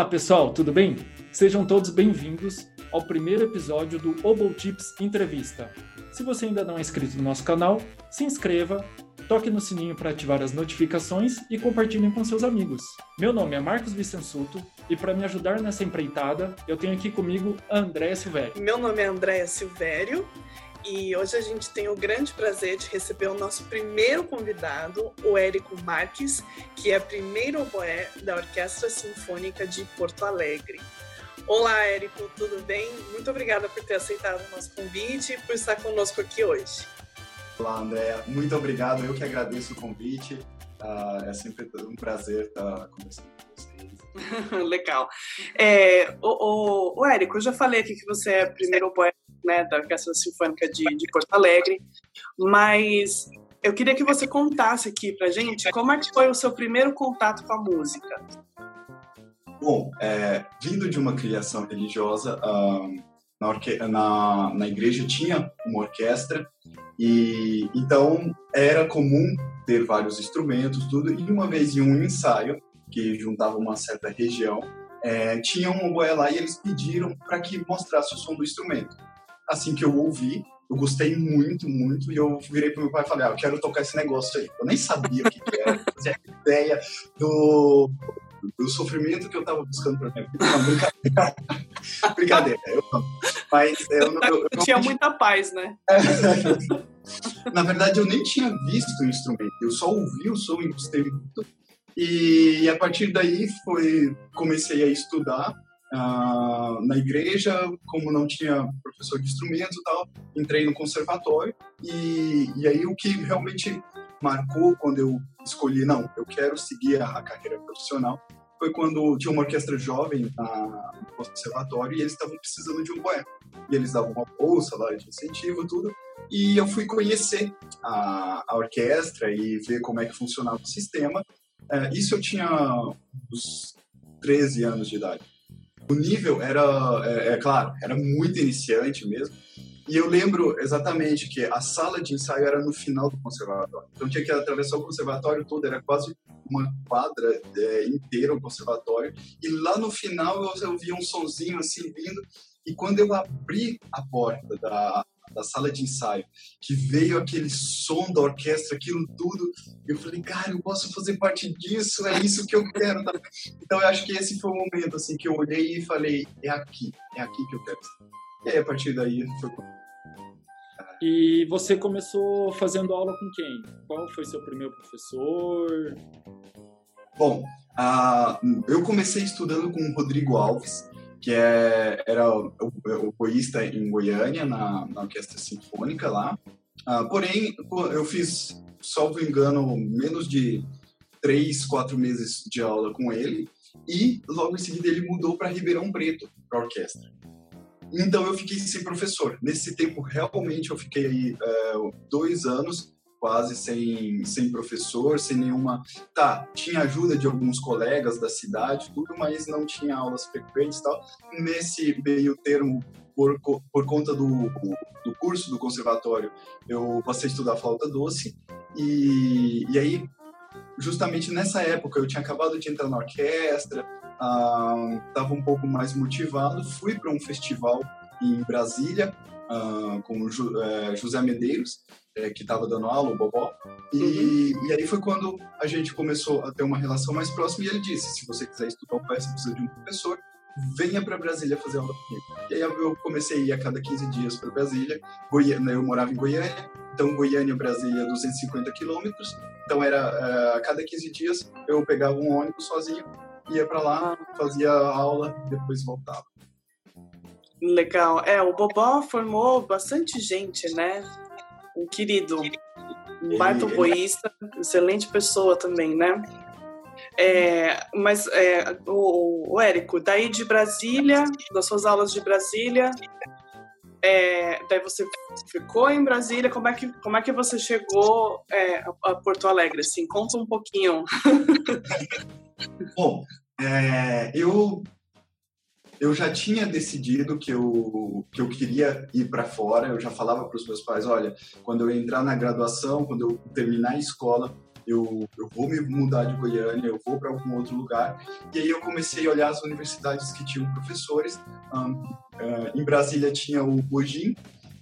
Olá pessoal, tudo bem? Sejam todos bem-vindos ao primeiro episódio do Obo Tips Entrevista. Se você ainda não é inscrito no nosso canal, se inscreva, toque no sininho para ativar as notificações e compartilhem com seus amigos. Meu nome é Marcos Vicensuto e para me ajudar nessa empreitada, eu tenho aqui comigo André Silvério. Meu nome é Andréa Silvério e hoje a gente tem o grande prazer de receber o nosso primeiro convidado, o Érico Marques, que é primeiro oboé da Orquestra Sinfônica de Porto Alegre. Olá, Érico, tudo bem? Muito obrigada por ter aceitado o nosso convite e por estar conosco aqui hoje. Olá, Andréa. Muito obrigado. Eu que agradeço o convite. Uh, é sempre um prazer estar conversando com vocês. Legal. É, o, o, o, Érico, eu já falei aqui que você é primeiro poeta né, da Orquestra Sinfônica de, de Porto Alegre, mas eu queria que você contasse aqui pra gente como é que foi o seu primeiro contato com a música. Bom, é, vindo de uma criação religiosa, um, na, na, na igreja tinha uma orquestra e então era comum ter vários instrumentos, tudo. E uma vez em um ensaio que juntava uma certa região, é, tinha um oboé lá e eles pediram para que mostrasse o som do instrumento. Assim que eu ouvi, eu gostei muito, muito, e eu virei pro meu pai e falei, ah, eu quero tocar esse negócio aí. Eu nem sabia o que, que era, não fazia ideia do do sofrimento que eu estava buscando para minha vida. Não, brincadeira. brincadeira. Eu, mas eu, eu, eu, eu tinha muita paz, né? Na verdade, eu nem tinha visto o instrumento. Eu só ouvi o som e gostei muito. E a partir daí foi comecei a estudar uh, na igreja, como não tinha professor de instrumento e tal, entrei no conservatório e, e aí o que realmente marcou quando eu escolhi, não, eu quero seguir a, a carreira profissional, foi quando tinha uma orquestra jovem na, no conservatório e eles estavam precisando de um boé. E eles davam uma bolsa lá de incentivo, tudo. E eu fui conhecer a, a orquestra e ver como é que funcionava o sistema. É, isso eu tinha uns 13 anos de idade. O nível era, é, é claro, era muito iniciante mesmo, e eu lembro exatamente que a sala de ensaio era no final do conservatório. Então tinha que atravessar o conservatório todo, era quase uma quadra é, inteira o conservatório. E lá no final eu ouvia um sonzinho assim vindo. E quando eu abri a porta da, da sala de ensaio, que veio aquele som da orquestra, aquilo tudo, eu falei, cara, eu posso fazer parte disso, é isso que eu quero. Tá? Então eu acho que esse foi o momento assim que eu olhei e falei, é aqui, é aqui que eu quero. E aí, a partir daí foi e você começou fazendo aula com quem? Qual foi seu primeiro professor? Bom, uh, eu comecei estudando com o Rodrigo Alves, que é, era poísta em Goiânia, na, na Orquestra Sinfônica lá. Uh, porém, eu fiz, salvo engano, menos de três, quatro meses de aula com ele. E logo em seguida ele mudou para Ribeirão Preto, para orquestra. Então eu fiquei sem professor. Nesse tempo, realmente, eu fiquei aí é, dois anos quase sem, sem professor, sem nenhuma. Tá, tinha ajuda de alguns colegas da cidade, tudo, mas não tinha aulas frequentes e tal. Nesse meio termo, por, por conta do, do curso do conservatório, eu passei a estudar flauta doce. E, e aí, justamente nessa época, eu tinha acabado de entrar na orquestra, estava uh, um pouco mais motivado, fui para um festival em Brasília uh, com o Ju, uh, José Medeiros, uh, que estava dando aula, o Bobó, e, uhum. e, aí foi quando a gente começou a ter uma relação mais próxima e ele disse, se você quiser estudar o você precisa de um professor, venha para Brasília fazer aula comigo. E aí eu comecei a ir a cada 15 dias para Brasília, Goiânia, eu morava em Goiânia, então Goiânia, Brasília, 250 quilômetros, então era eh, a cada 15 dias eu pegava um ônibus sozinho ia para lá, fazia aula, depois voltava. Legal. É, o Bobó formou bastante gente, né? Um querido, um baita boísta, excelente pessoa também, né? É, mas é, o, o Érico, daí de Brasília, das suas aulas de Brasília, é, daí você ficou em Brasília, como é que, como é que você chegou é, a Porto Alegre? Assim, conta um pouquinho. Bom, é, eu eu já tinha decidido que eu que eu queria ir para fora. Eu já falava para os meus pais, olha, quando eu entrar na graduação, quando eu terminar a escola, eu, eu vou me mudar de Goiânia, eu vou para algum outro lugar. E aí eu comecei a olhar as universidades que tinham professores. Um, uh, em Brasília tinha o Bojim,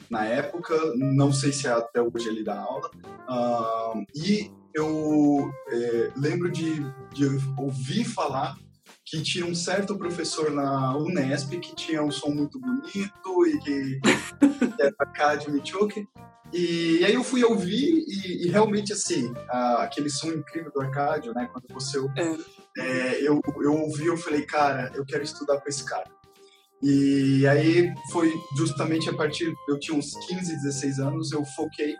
na época, não sei se é até hoje ele dá aula. Uh, e eu é, lembro de, de ouvir falar que tinha um certo professor na Unesp que tinha um som muito bonito e que, era Arcade Michoke. E, e aí eu fui ouvir e, e realmente, assim, a, aquele som incrível do Arcádio, né? Quando você... É. É, eu, eu ouvi, eu falei, cara, eu quero estudar com esse cara. E aí foi justamente a partir, eu tinha uns 15, 16 anos, eu foquei,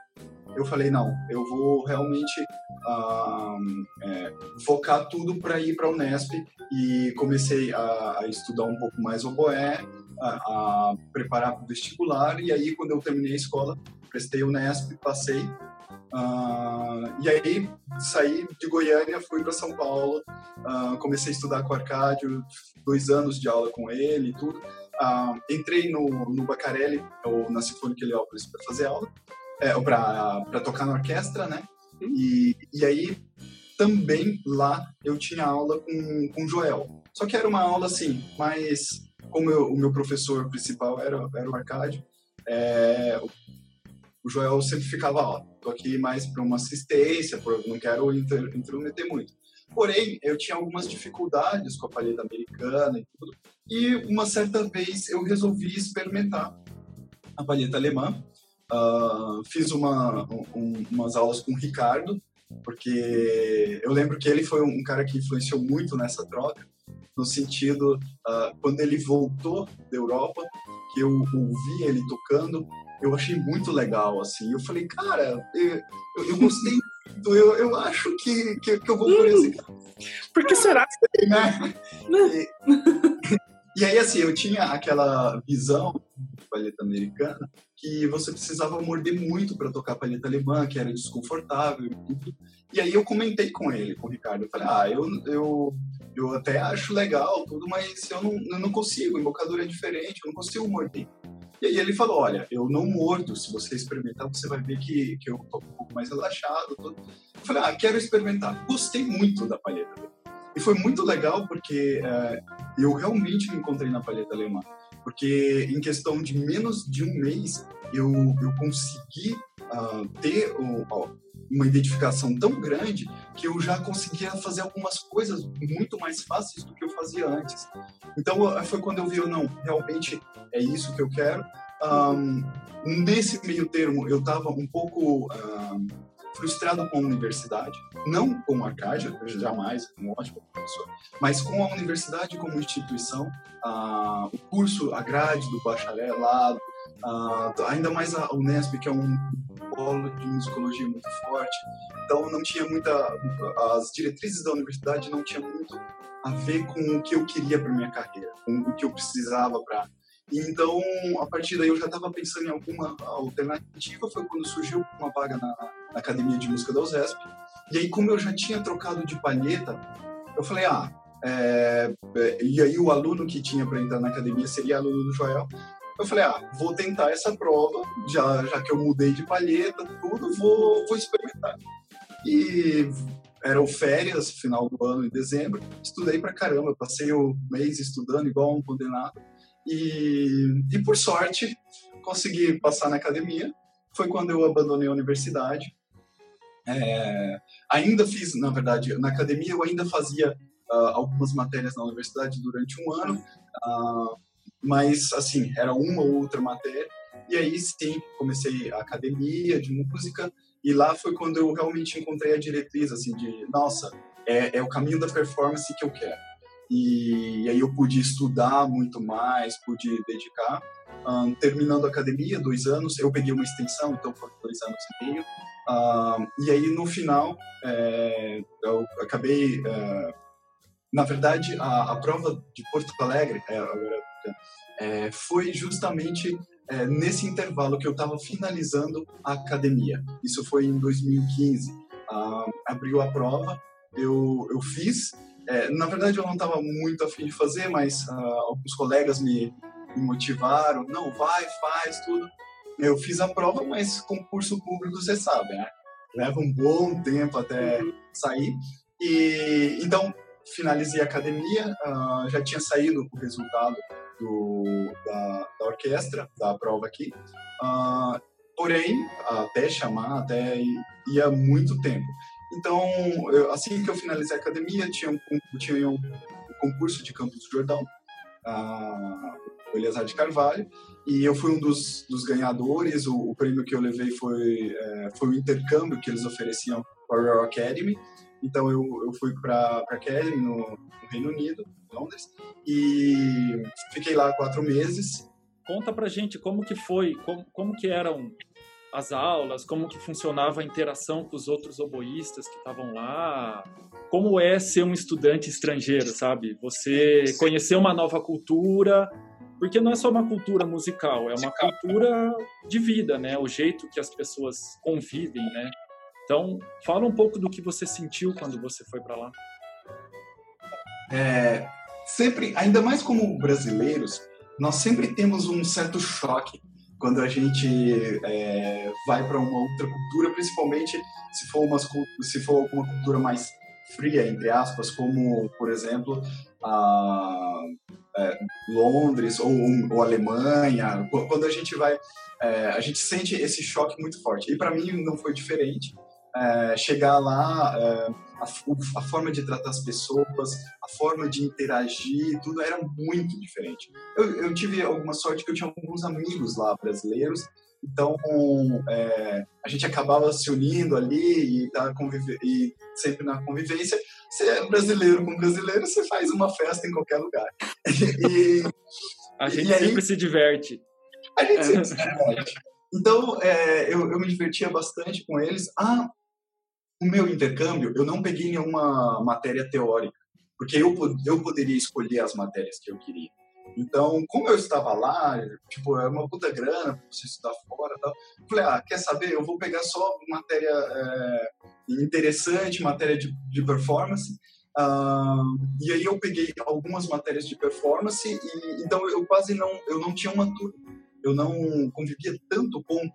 eu falei, não, eu vou realmente é, focar tudo para ir para a Unesp e comecei a, a, estudar um pouco mais oboé, a, a preparar para o vestibular e aí quando eu terminei a escola, prestei o Unesp, passei e aí saí de Goiânia, fui para São Paulo, comecei a estudar com o Arcádio, dois anos de aula com ele e tudo. Entrei no, no Bacarelli, ou na Sinfônica Heliópolis, para fazer aula, é, para tocar na orquestra, né? E, e aí também lá eu tinha aula com, com o Joel. Só que era uma aula assim, mas como eu, o meu professor principal era, era o Arcádio, é, o Joel sempre ficava, ó, tô aqui mais para uma assistência, por, não quero inter, intrometer muito. Porém, eu tinha algumas dificuldades com a palheta americana e tudo, e uma certa vez eu resolvi experimentar a palheta alemã. Uh, fiz uma, um, umas aulas com o Ricardo, porque eu lembro que ele foi um cara que influenciou muito nessa troca, no sentido, uh, quando ele voltou da Europa, que eu ouvi ele tocando, eu achei muito legal, assim. Eu falei, cara, eu, eu, gostei muito, eu, eu acho que, que, que eu vou por esse caminho. Por que será? Né? E, e aí, assim, eu tinha aquela visão palheta americana que você precisava morder muito para tocar palheta alemã, que era desconfortável e. E aí eu comentei com ele, com o Ricardo, eu falei, ah, eu, eu, eu até acho legal tudo, mas eu não, eu não consigo, embocadura é diferente, eu não consigo morder. E aí ele falou, olha, eu não mordo, se você experimentar, você vai ver que, que eu tô um pouco mais relaxado. Tudo. Eu falei, ah, quero experimentar. Gostei muito da palheta. E foi muito legal porque é, eu realmente me encontrei na palheta alemã. Porque em questão de menos de um mês, eu, eu consegui uh, ter uh, uma identificação tão grande que eu já conseguia fazer algumas coisas muito mais fáceis do que eu fazia antes. Então foi quando eu vi, não, realmente é isso que eu quero. Um, nesse meio termo, eu estava um pouco um, frustrado com a universidade, não com a Arcádia, jamais, um ótimo professor, mas com a universidade como instituição, uh, o curso, a grade do bacharelado, uh, ainda mais a Unesp, que é um polo de musicologia muito forte, então não tinha muita, as diretrizes da universidade não tinham muito a ver com o que eu queria para minha carreira, com o que eu precisava para então, a partir daí eu já estava pensando em alguma alternativa. Foi quando surgiu uma vaga na, na, Academia de Música da USESP. E aí, como eu já tinha trocado de palheta, eu falei, ah, é, é, e aí o aluno que tinha para entrar na academia seria aluno do Joel. Eu falei, ah, vou tentar essa prova, já, já que eu mudei de palheta, tudo, vou, vou experimentar. E eram férias, final do ano, em dezembro, estudei pra caramba, passei o mês estudando igual um condenado, e, e por sorte, consegui passar na academia. Foi quando eu abandonei a universidade. É, ainda fiz, na verdade, na academia eu ainda fazia uh, algumas matérias na universidade durante um ano, uh, mas, assim, era uma ou outra matéria. E aí, sim, comecei a academia de música, e lá foi quando eu realmente encontrei a diretriz, assim, de, nossa, é, é o caminho da performance que eu quero. E, aí eu pude estudar muito mais, pude dedicar. Um, terminando a academia, dois anos, eu peguei uma extensão, então foram dois anos e meio. Um, e aí, no final, é, eu acabei... É, na verdade, a, a, prova de Porto Alegre, é, foi justamente nesse intervalo que eu estava finalizando a academia. Isso foi em 2015. Uh, abriu a prova, eu, eu fiz. É, na verdade, eu não estava muito afim de fazer, mas uh, alguns colegas me, me, motivaram. Não, vai, faz tudo. Eu fiz a prova, mas concurso público, você sabe, né? leva um bom tempo até sair. E então finalizei a academia, uh, já tinha saído o resultado do, da, da, orquestra, da prova aqui. Uh, porém, até chamar, até ia muito tempo. Então, eu, assim que eu finalizei a academia, tinha um, tinha um, concurso de Campos do Jordão, o Eliasar de Carvalho, e eu fui um dos, dos ganhadores. O, o, prêmio que eu levei foi, é, foi o intercâmbio que eles ofereciam para a Royal Academy. Então eu, eu fui para a Academy no, no, Reino Unido, Londres, e fiquei lá quatro meses. Conta para gente como que foi, como, como que eram as aulas, como que funcionava a interação com os outros oboístas que estavam lá, como é ser um estudante estrangeiro, sabe? Você conhecer uma nova cultura, porque não é só uma cultura musical, é uma cultura de vida, né? O jeito que as pessoas convivem, né? Então, fala um pouco do que você sentiu quando você foi para lá. É, sempre, ainda mais como brasileiros, nós sempre temos um certo choque quando a gente é, vai para uma outra cultura, principalmente se for, uma, se for uma cultura mais fria, entre aspas, como, por exemplo, a, é, Londres ou, ou, Alemanha. Quando a gente vai, é, a gente sente esse choque muito forte. E para mim não foi diferente é, chegar lá, é, a, a, forma de tratar as pessoas, a forma de interagir, tudo era muito diferente. Eu, eu tive alguma sorte que eu tinha alguns amigos lá brasileiros, então é, a gente acabava se unindo ali e, tá e sempre na convivência. Você é brasileiro com brasileiro, você faz uma festa em qualquer lugar. E, a gente aí, sempre se diverte. A gente sempre se diverte. Então, é, eu, eu, me divertia bastante com eles. Ah, o meu intercâmbio, eu não peguei nenhuma matéria teórica, porque eu, eu poderia escolher as matérias que eu queria. Então, como eu estava lá, tipo, é uma puta grana pra você estudar fora e tal, falei, ah, quer saber, eu vou pegar só matéria é, interessante, matéria de, de performance, uh, e aí eu peguei algumas matérias de performance, e então eu quase não, eu não tinha uma turma, eu não convivia tanto com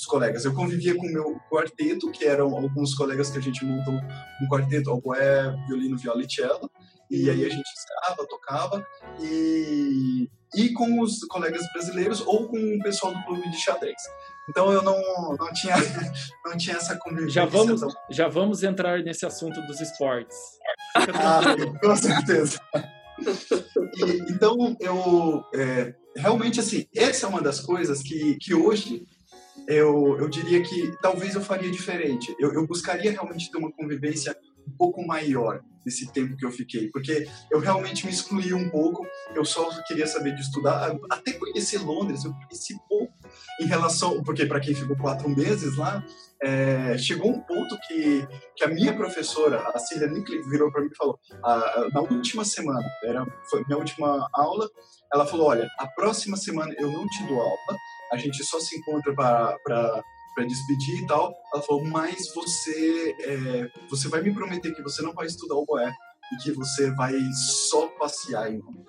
os colegas. Eu convivia com o meu quarteto, que eram alguns colegas que a gente montou um quarteto, oboé, violino, viola e cello. E aí a gente ensaiava, tocava, e, e com os colegas brasileiros ou com o pessoal do clube de xadrez. Então eu não, não, tinha, não tinha essa convivência. Já vamos, já vamos entrar nesse assunto dos esportes. ah, com certeza. E, então, eu é, realmente assim, essa é uma das coisas que, que hoje eu, eu diria que talvez eu faria diferente. Eu, eu buscaria realmente ter uma convivência um pouco maior desse tempo que eu fiquei, porque eu realmente me excluí um pouco, eu só queria saber de estudar, até conhecer Londres, eu conheci pouco em relação, porque para quem ficou quatro meses lá, é, chegou um ponto que, que a minha professora, a Cília Nickley, virou para mim e falou, a, na última semana, era, foi minha última aula, ela falou, olha, a próxima semana eu não te dou aula, a gente só se encontra para para despedir e tal. Ela falou, mas você, é, você vai me prometer que você não vai estudar o boé e que você vai só passear em Londres.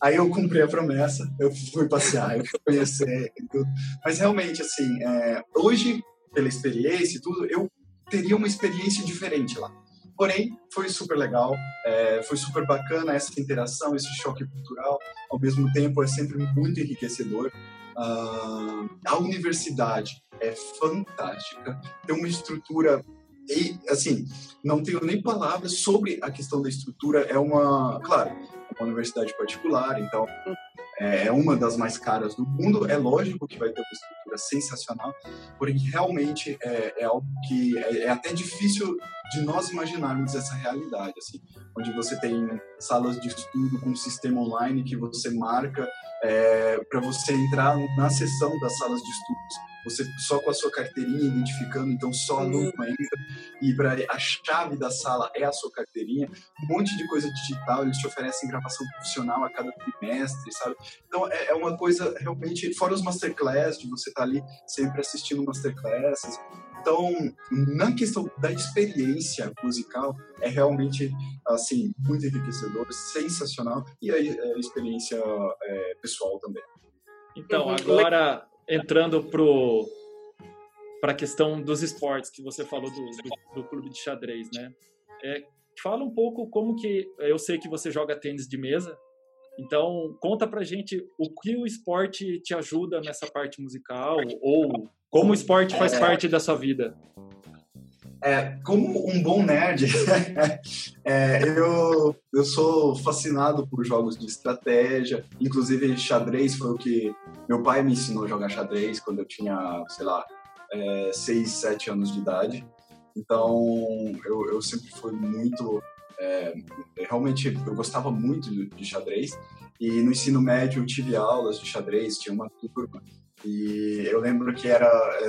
Aí eu cumpri a promessa, eu fui passear, eu fui conhecer e tudo. Mas realmente, assim, é, hoje, pela experiência e tudo, eu teria uma experiência diferente lá. Porém, foi super legal, é, foi super bacana essa interação, esse choque cultural. Ao mesmo tempo, é sempre muito enriquecedor. Uh, a universidade é fantástica, tem uma estrutura e assim não tenho nem palavras sobre a questão da estrutura. É uma, claro, é uma universidade particular, então é, é uma das mais caras do mundo. É lógico que vai ter uma estrutura sensacional, porém realmente é, é algo que é, é, até difícil de nós imaginarmos essa realidade, assim, onde você tem salas de estudo com um sistema online que você marca é, para você entrar na sessão das salas de estudos você só com a sua carteirinha identificando, então só aluno entra e para a chave da sala é a sua carteirinha, um monte de coisa digital, eles te oferecem gravação profissional a cada trimestre, sabe? Então é, é uma coisa realmente, fora os masterclass, de você estar tá ali sempre assistindo masterclasses. Então, na questão da experiência musical, é realmente, assim, muito enriquecedor, sensacional, e a, a experiência é, pessoal também. Então, agora entrando pro para a questão dos esportes que você falou do, do, do clube de xadrez, né? É, fala um pouco como que eu sei que você joga tênis de mesa, então conta para gente o que o esporte te ajuda nessa parte musical ou como o esporte faz é, parte da sua vida. É, como um bom nerd, é, eu, eu sou fascinado por jogos de estratégia, inclusive xadrez foi o que meu pai me ensinou a jogar xadrez quando eu tinha, sei lá, é, 6, 7 anos de idade. Então, eu, eu sempre fui muito. É, realmente, eu gostava muito de, de, xadrez. E no ensino médio, eu tive aulas de xadrez, tinha uma turma. E eu lembro que era,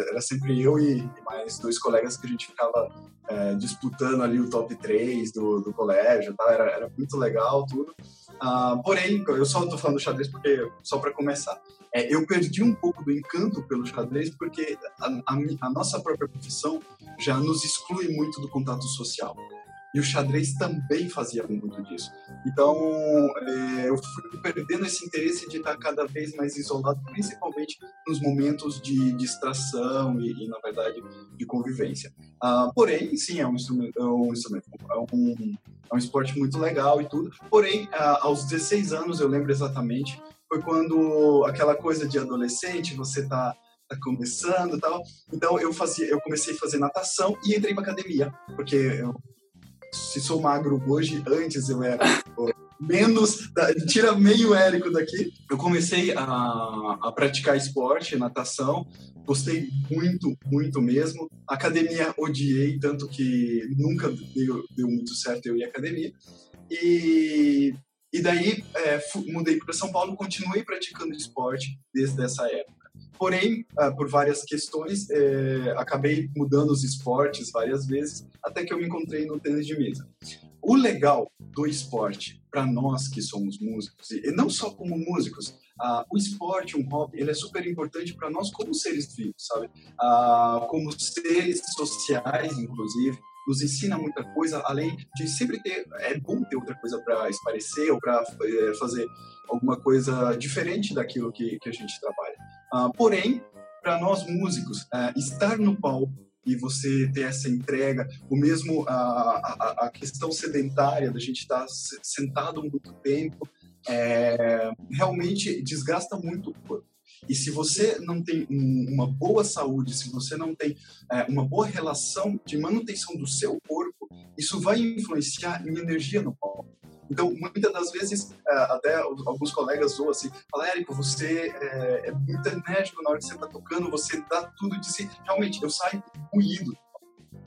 era sempre eu e, e mais dois colegas que a gente ficava é, disputando ali o top 3 do, do colégio, tá? era, era muito legal tudo. Uh, porém, eu só estou falando do xadrez porque, só para começar, é, eu perdi um pouco do encanto pelo xadrez porque a, a, a, nossa própria profissão já nos exclui muito do contato social. E o xadrez também fazia muito disso. Então, é, eu fui perdendo esse interesse de estar cada vez mais isolado, principalmente nos momentos de distração e, e na verdade, de convivência. Ah, porém, sim, é um instrumento, é um, instrumento é, um, é um esporte muito legal e tudo. Porém, ah, aos 16 anos, eu lembro exatamente, foi quando aquela coisa de adolescente, você tá, tá começando tal. Então eu fazia, eu comecei a fazer natação e entrei para academia, porque eu se sou magro hoje, antes eu era menos, tira meio Érico daqui. Eu comecei a, a praticar esporte, natação, gostei muito, muito mesmo. Academia odiei, tanto que nunca deu, deu muito certo eu ir à academia. E e daí é, mudei para São Paulo, continuei praticando esporte desde essa época. Porém, ah, por várias questões, é, acabei mudando os esportes várias vezes, até que eu me encontrei no tênis de mesa. O legal do esporte, para nós que somos músicos, e não só como músicos, ah, o esporte, um hobby, ele é super importante para nós como seres vivos, sabe? Ah, como seres sociais, inclusive nos ensina muita coisa, além de sempre ter, é bom ter outra coisa para esparecer ou para é, fazer alguma coisa diferente daquilo que, que a gente trabalha. Uh, porém, para nós músicos, uh, estar no palco e você ter essa entrega, o mesmo a, a, a questão sedentária da gente estar sentado muito tempo, é, realmente desgasta muito o corpo. E se você não tem um, uma boa saúde, se você não tem é, uma boa relação de manutenção do seu corpo, isso vai influenciar em energia no palco. Então, muitas das vezes, é, até alguns colegas zoam assim, falam, Érico, você é, é, muito enérgico na hora que você está tocando, você dá tudo de si. Realmente, eu saio ruído.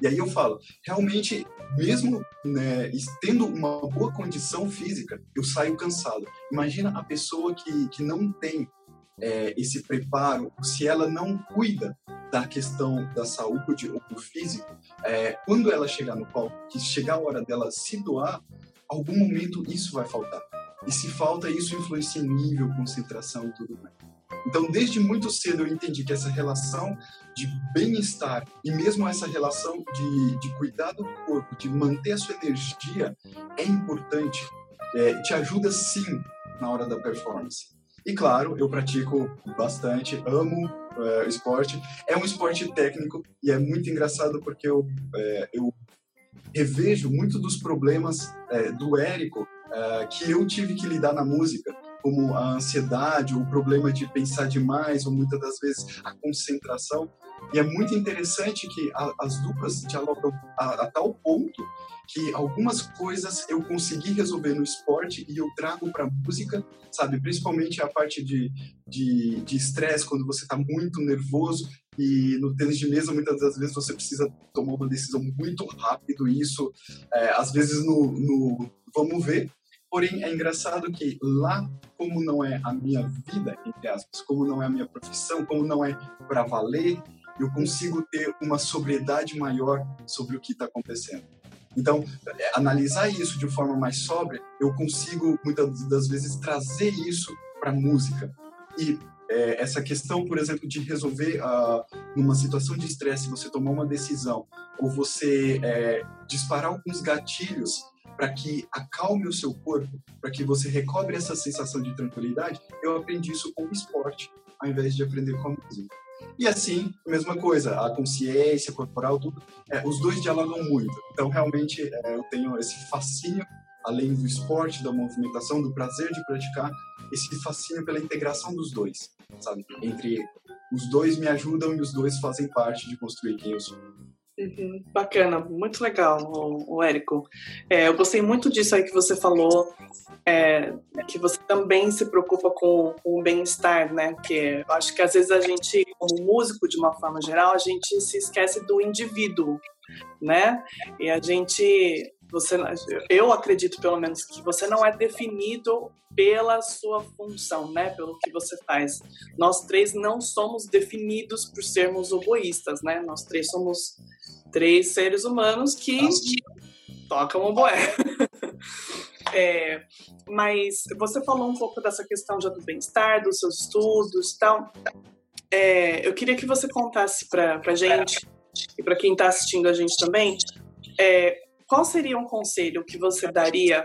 E aí eu falo, realmente, mesmo né, tendo uma boa condição física, eu saio cansado. Imagina a pessoa que, que não tem é, esse preparo, se ela não cuida da questão da saúde ou do físico, é, quando ela chegar no palco, que chegar a hora dela se doar, algum momento isso vai faltar. E se falta, isso influencia em nível, concentração e tudo mais. Então, desde muito cedo eu entendi que essa relação de bem-estar e mesmo essa relação de, de cuidar do corpo, de manter a sua energia, é importante. É, te ajuda sim na hora da performance. E claro, eu pratico bastante, amo é, esporte. É um esporte técnico e é muito engraçado porque eu, é, eu revejo muito dos problemas é, do Érico é, que eu tive que lidar na música, como a ansiedade, o problema de pensar demais, ou muitas das vezes a concentração. E é muito interessante que a, as duplas dialogam a, a tal ponto que algumas coisas eu consegui resolver no esporte e eu trago para música, sabe? Principalmente a parte de estresse, de, quando você está muito nervoso e no tênis de mesa muitas das vezes você precisa tomar uma decisão muito rápido e isso é, às vezes no, no vamos ver Porém, é engraçado que lá, como não é a minha vida, entre aspas, como não é a minha profissão, como não é para valer, eu consigo ter uma sobriedade maior sobre o que está acontecendo. Então, é, analisar isso de forma mais sóbria, eu consigo muitas das vezes trazer isso para música. E é, essa questão, por exemplo, de resolver uh, numa situação de estresse, você tomar uma decisão ou você é, disparar alguns gatilhos para que acalme o seu corpo, para que você recobre essa sensação de tranquilidade, eu aprendi isso com o esporte, ao invés de aprender com a música. E assim, mesma coisa, a consciência corporal, tudo, é, os dois dialogam muito. Então, realmente, é, eu tenho esse fascínio, além do esporte, da movimentação, do prazer de praticar, esse fascínio pela integração dos dois, sabe? Entre os dois me ajudam e os dois fazem parte de construir quem eu sou. Uhum, bacana, muito legal, o, o Érico. É, eu gostei muito disso aí que você falou, é, que você também se preocupa com, com o bem-estar, né? Que eu acho que às vezes a gente, como músico de uma forma geral, a gente se esquece do indivíduo, né? E a gente, você, eu acredito pelo menos que você não é definido pela sua função, né? Pelo que você faz. Nós três não somos definidos por sermos oboístas, né? Nós três somos três seres humanos que tocam o boé. é, mas você falou um pouco dessa questão já do bem-estar, dos seus estudos e tal. É, eu queria que você contasse para a gente e para quem está assistindo a gente também, é, qual seria um conselho que você daria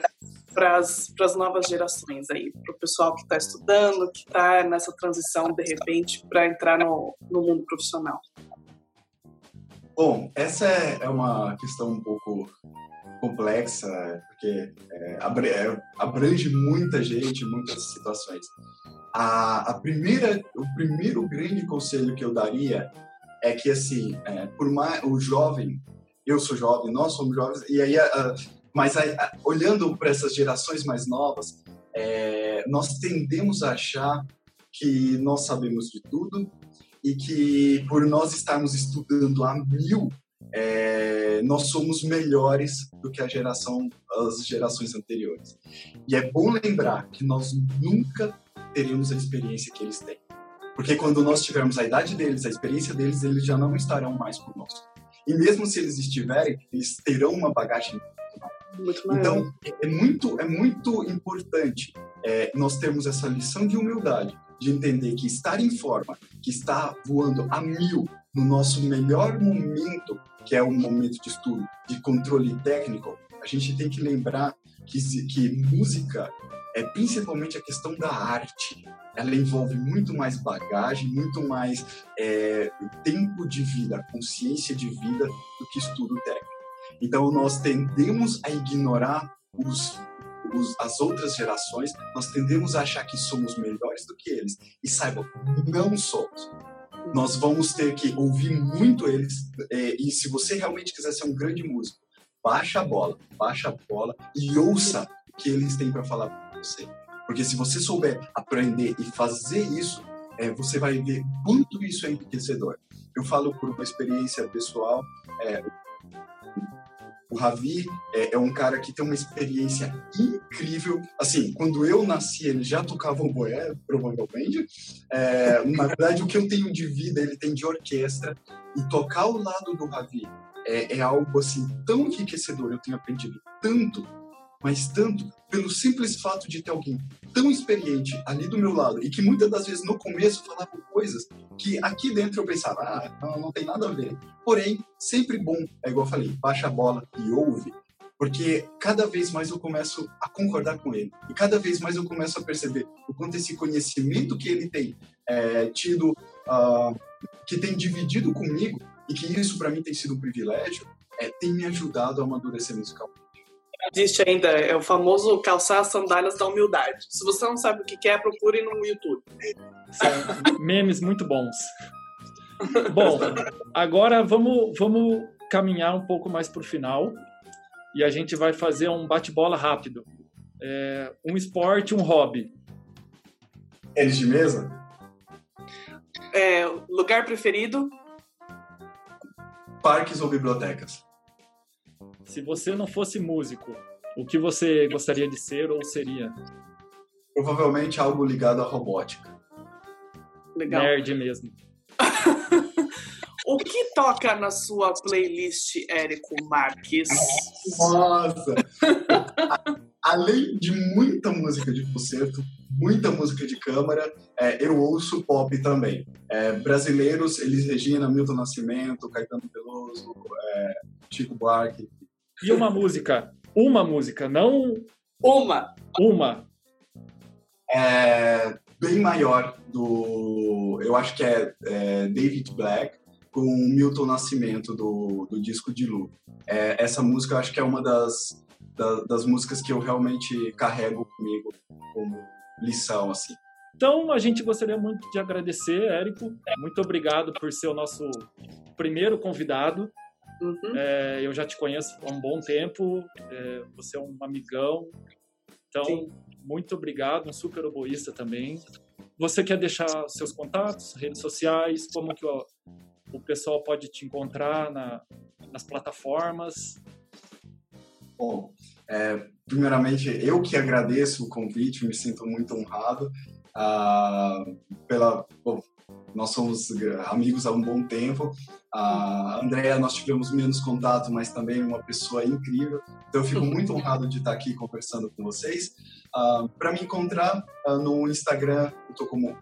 para as novas gerações aí, para o pessoal que está estudando, que está nessa transição de repente para entrar no, no mundo profissional? Bom, essa é, é uma questão um pouco complexa, porque é, é, abrange muita gente, muitas situações. A, a, primeira, o primeiro grande conselho que eu daria é que, assim, é, por mais o jovem, eu sou jovem, nós somos jovens, e aí, mas olhando para essas gerações mais novas, é, nós tendemos a achar que nós sabemos de tudo e que por nós estarmos estudando a mil, é, nós somos melhores do que a geração, as gerações anteriores. E é bom lembrar que nós nunca teremos a experiência que eles têm. Porque quando nós tivermos a idade deles, a experiência deles, eles já não estarão mais conosco. E mesmo se eles estiverem, eles terão uma bagagem muito então é muito é muito importante é, nós termos essa lição de humildade de entender que estar em forma, que está voando a mil no nosso melhor momento, que é o momento de estudo, de controle técnico, a gente tem que lembrar que, que música é principalmente a questão da arte. Ela envolve muito mais bagagem, muito mais é, tempo de vida, consciência de vida do que estudo técnico. Então, nós tendemos a ignorar os os, as outras gerações, nós tendemos a achar que somos melhores do que eles. E saibam, não somos. Nós vamos ter que ouvir muito eles. É, e se você realmente quiser ser um grande músico, baixa a bola, baixa a bola e ouça o que eles têm para falar você. Porque se você souber aprender e fazer isso, é, você vai ver quanto isso é enriquecedor. Eu falo por uma experiência pessoal. É, o Ravi é, é, um cara que tem uma experiência incrível. Assim, quando eu nasci, ele já tocava o boé, provavelmente. É, na verdade, o que eu tenho de vida, ele tem de orquestra. E tocar ao lado do Ravi é, é algo, assim, tão enriquecedor. Eu tenho aprendido tanto mas tanto pelo simples fato de ter alguém tão experiente ali do meu lado e que muitas das vezes no começo falava coisas que aqui dentro eu pensava, ah, não, não tem nada a ver. Porém, sempre bom, é igual eu falei, baixa a bola e ouve, porque cada vez mais eu começo a concordar com ele e cada vez mais eu começo a perceber o quanto esse conhecimento que ele tem é, tido, uh, que tem dividido comigo e que isso para mim tem sido um privilégio, é, tem me ajudado a amadurecer musicalmente existe ainda, é o famoso calçar as sandálias da humildade. Se você não sabe o que é, procure no YouTube. São memes muito bons. Bom, agora vamos, vamos caminhar um pouco mais para o final e a gente vai fazer um bate-bola rápido. É, um esporte, um hobby. Tênis de mesa? É, lugar preferido? Parques ou bibliotecas? Se você não fosse músico, o que você gostaria de ser ou seria? Provavelmente algo ligado à robótica. Legal. Nerd mesmo. o que toca na sua playlist, Érico Marques? Nossa! Além de muita música de concerto, muita música de câmara, é, eu ouço pop também. É, brasileiros, Elis Regina, Milton Nascimento, Caetano Veloso, é, Chico Buarque, e uma música. Uma música, não. Uma. Uma. É bem maior do eu acho que é, é David Black com Milton Nascimento do, do disco de Lu. É, essa música eu acho que é uma das, da, das músicas que eu realmente carrego comigo como lição, assim. Então, a gente gostaria muito de agradecer, Érico. Muito obrigado por ser o nosso primeiro convidado. Uhum. É, eu já te conheço há um bom tempo, é, você é um amigão. Então, Sim. muito obrigado, um super oboísta também. Você quer deixar seus contatos, redes sociais, como que o, o pessoal pode te encontrar na, nas plataformas? Bom, é, primeiramente, eu que agradeço o convite, me sinto muito honrado uh, pela. Bom, nós somos amigos há um bom tempo. A Andrea, nós tivemos menos contato, mas também uma pessoa incrível. Então, eu fico muito honrado de estar aqui conversando com vocês. Uh, Para me encontrar uh, no Instagram, eu estou como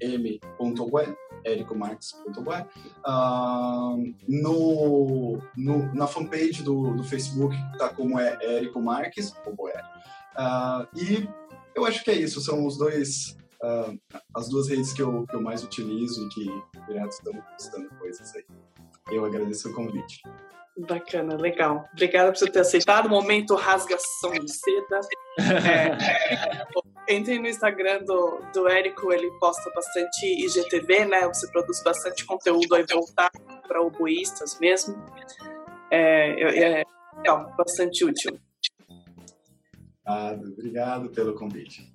e.m.gue, ericomarques.gue. Uh, no, no, na fanpage do, do Facebook está como é Érico Marques, uh, e eu acho que é isso, são os dois uh, as duas redes que eu, que eu mais utilizo e que direto estão postando coisas aí. Eu agradeço o convite. Bacana, legal. Obrigada por você ter aceitado. Momento rasgação de seda. É, entre no Instagram do, do Érico, ele posta bastante IGTV, né? Você produz bastante conteúdo aí voltado para oboístas mesmo. É, é, é bastante útil. Obrigado, obrigado pelo convite.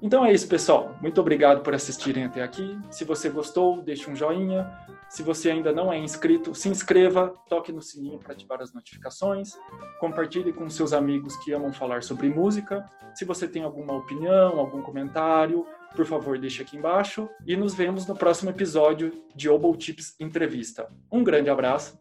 Então é isso, pessoal. Muito obrigado por assistirem até aqui. Se você gostou, deixe um joinha. Se você ainda não é inscrito, se inscreva, toque no sininho para ativar as notificações. Compartilhe com seus amigos que amam falar sobre música. Se você tem alguma opinião, algum comentário, por favor, deixe aqui embaixo. E nos vemos no próximo episódio de Oboe Tips Entrevista. Um grande abraço